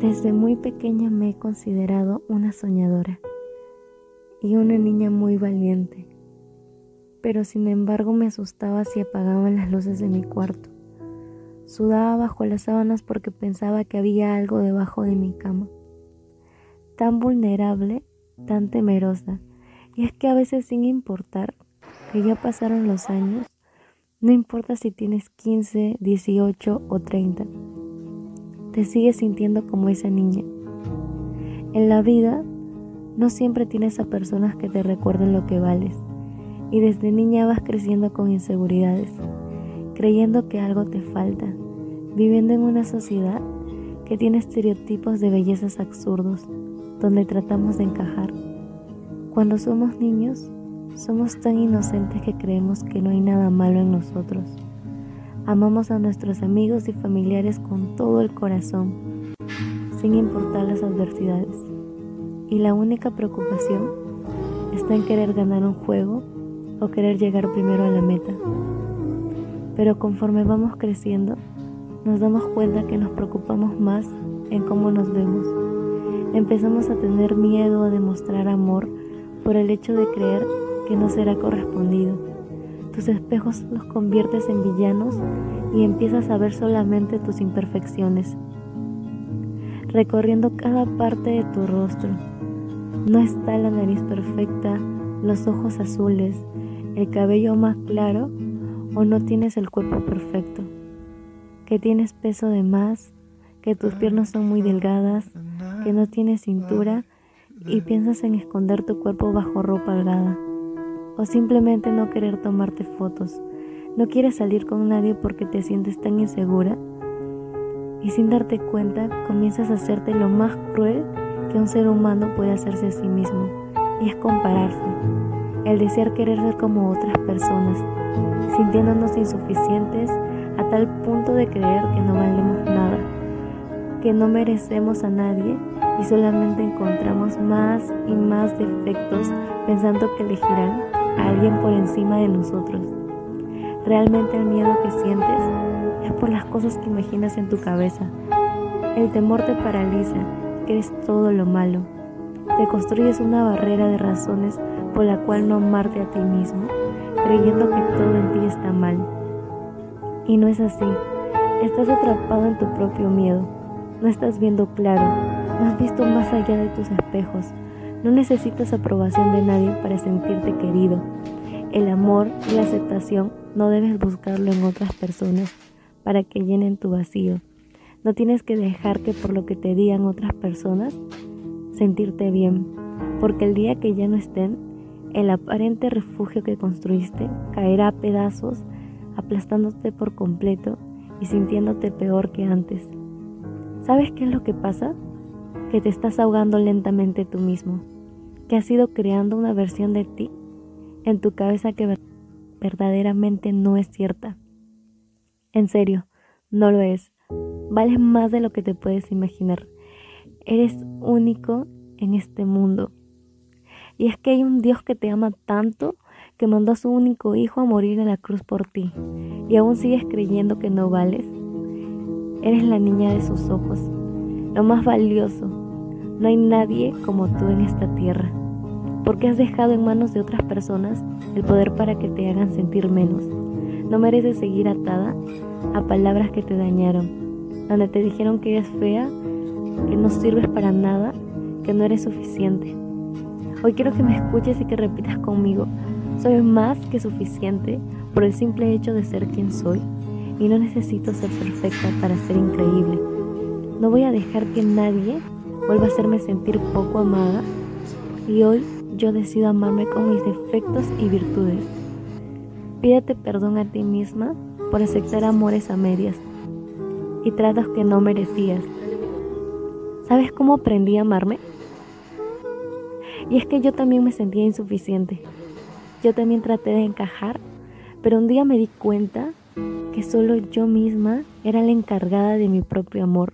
Desde muy pequeña me he considerado una soñadora y una niña muy valiente, pero sin embargo me asustaba si apagaban las luces de mi cuarto. Sudaba bajo las sábanas porque pensaba que había algo debajo de mi cama. Tan vulnerable, tan temerosa, y es que a veces sin importar que ya pasaron los años, no importa si tienes 15, 18 o 30 te sigues sintiendo como esa niña. En la vida no siempre tienes a personas que te recuerden lo que vales y desde niña vas creciendo con inseguridades, creyendo que algo te falta, viviendo en una sociedad que tiene estereotipos de bellezas absurdos, donde tratamos de encajar. Cuando somos niños, somos tan inocentes que creemos que no hay nada malo en nosotros Amamos a nuestros amigos y familiares con todo el corazón, sin importar las adversidades. Y la única preocupación está en querer ganar un juego o querer llegar primero a la meta. Pero conforme vamos creciendo, nos damos cuenta que nos preocupamos más en cómo nos vemos. Empezamos a tener miedo a demostrar amor por el hecho de creer que no será correspondido tus espejos los conviertes en villanos y empiezas a ver solamente tus imperfecciones, recorriendo cada parte de tu rostro. No está la nariz perfecta, los ojos azules, el cabello más claro o no tienes el cuerpo perfecto, que tienes peso de más, que tus piernas son muy delgadas, que no tienes cintura y piensas en esconder tu cuerpo bajo ropa holgada o simplemente no querer tomarte fotos. No quieres salir con nadie porque te sientes tan insegura y sin darte cuenta comienzas a hacerte lo más cruel que un ser humano puede hacerse a sí mismo y es compararse, el desear querer ser como otras personas, sintiéndonos insuficientes a tal punto de creer que no valemos nada, que no merecemos a nadie y solamente encontramos más y más defectos pensando que elegirán alguien por encima de nosotros. Realmente el miedo que sientes es por las cosas que imaginas en tu cabeza. El temor te paraliza, crees todo lo malo. Te construyes una barrera de razones por la cual no amarte a ti mismo, creyendo que todo en ti está mal. Y no es así. Estás atrapado en tu propio miedo. No estás viendo claro. No has visto más allá de tus espejos. No necesitas aprobación de nadie para sentirte querido. El amor y la aceptación no debes buscarlo en otras personas para que llenen tu vacío. No tienes que dejar que por lo que te digan otras personas sentirte bien, porque el día que ya no estén, el aparente refugio que construiste caerá a pedazos, aplastándote por completo y sintiéndote peor que antes. ¿Sabes qué es lo que pasa? Que te estás ahogando lentamente tú mismo que has ido creando una versión de ti en tu cabeza que verdaderamente no es cierta. En serio, no lo es. Vales más de lo que te puedes imaginar. Eres único en este mundo. Y es que hay un Dios que te ama tanto que mandó a su único hijo a morir en la cruz por ti. Y aún sigues creyendo que no vales. Eres la niña de sus ojos, lo más valioso, no hay nadie como tú en esta tierra, porque has dejado en manos de otras personas el poder para que te hagan sentir menos. No mereces seguir atada a palabras que te dañaron, donde te dijeron que eres fea, que no sirves para nada, que no eres suficiente. Hoy quiero que me escuches y que repitas conmigo, soy más que suficiente por el simple hecho de ser quien soy y no necesito ser perfecta para ser increíble. No voy a dejar que nadie vuelve a hacerme sentir poco amada y hoy yo decido amarme con mis defectos y virtudes. Pídete perdón a ti misma por aceptar amores a medias y tratos que no merecías. ¿Sabes cómo aprendí a amarme? Y es que yo también me sentía insuficiente. Yo también traté de encajar, pero un día me di cuenta que solo yo misma era la encargada de mi propio amor.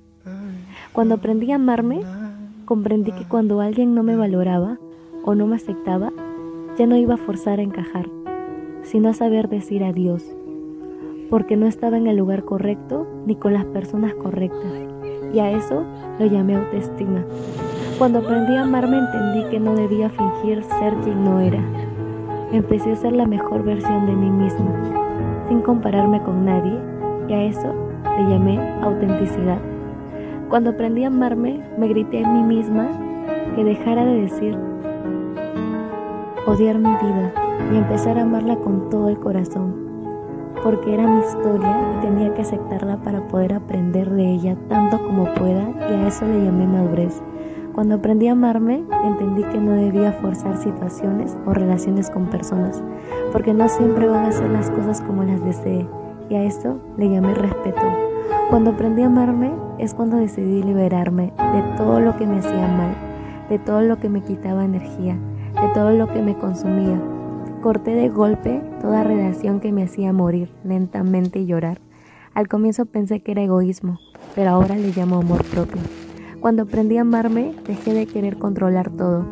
Cuando aprendí a amarme, comprendí que cuando alguien no me valoraba o no me aceptaba, ya no iba a forzar a encajar, sino a saber decir adiós, porque no estaba en el lugar correcto ni con las personas correctas, y a eso lo llamé autoestima. Cuando aprendí a amarme entendí que no debía fingir ser quien no era. Empecé a ser la mejor versión de mí misma, sin compararme con nadie, y a eso le llamé autenticidad. Cuando aprendí a amarme, me grité a mí misma que dejara de decir odiar mi vida y empezar a amarla con todo el corazón, porque era mi historia y tenía que aceptarla para poder aprender de ella tanto como pueda y a eso le llamé madurez. Cuando aprendí a amarme, entendí que no debía forzar situaciones o relaciones con personas, porque no siempre van a ser las cosas como las deseé, y a eso le llamé respeto. Cuando aprendí a amarme es cuando decidí liberarme de todo lo que me hacía mal, de todo lo que me quitaba energía, de todo lo que me consumía. Corté de golpe toda relación que me hacía morir lentamente y llorar. Al comienzo pensé que era egoísmo, pero ahora le llamo amor propio. Cuando aprendí a amarme, dejé de querer controlar todo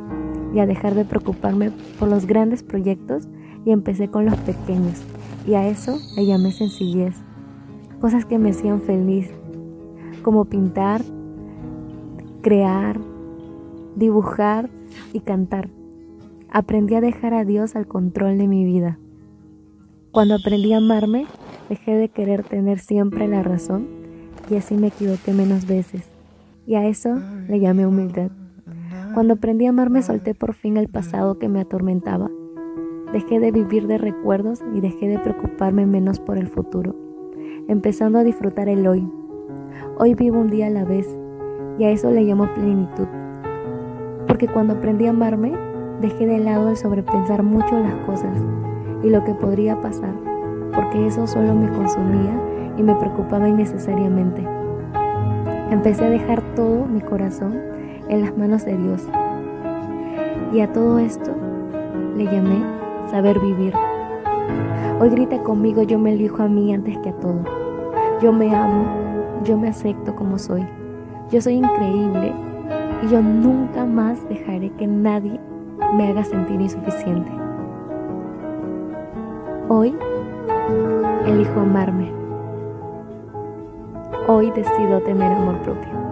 y a dejar de preocuparme por los grandes proyectos y empecé con los pequeños. Y a eso le llamé sencillez. Cosas que me hacían feliz, como pintar, crear, dibujar y cantar. Aprendí a dejar a Dios al control de mi vida. Cuando aprendí a amarme, dejé de querer tener siempre la razón y así me equivoqué menos veces. Y a eso le llamé humildad. Cuando aprendí a amarme solté por fin el pasado que me atormentaba. Dejé de vivir de recuerdos y dejé de preocuparme menos por el futuro, empezando a disfrutar el hoy. Hoy vivo un día a la vez y a eso le llamo plenitud. Porque cuando aprendí a amarme, dejé de lado el sobrepensar mucho las cosas y lo que podría pasar, porque eso solo me consumía y me preocupaba innecesariamente. Empecé a dejar todo mi corazón en las manos de Dios. Y a todo esto le llamé saber vivir. Hoy grita conmigo, yo me elijo a mí antes que a todo. Yo me amo, yo me acepto como soy. Yo soy increíble y yo nunca más dejaré que nadie me haga sentir insuficiente. Hoy elijo amarme. Hoy decido tener amor propio.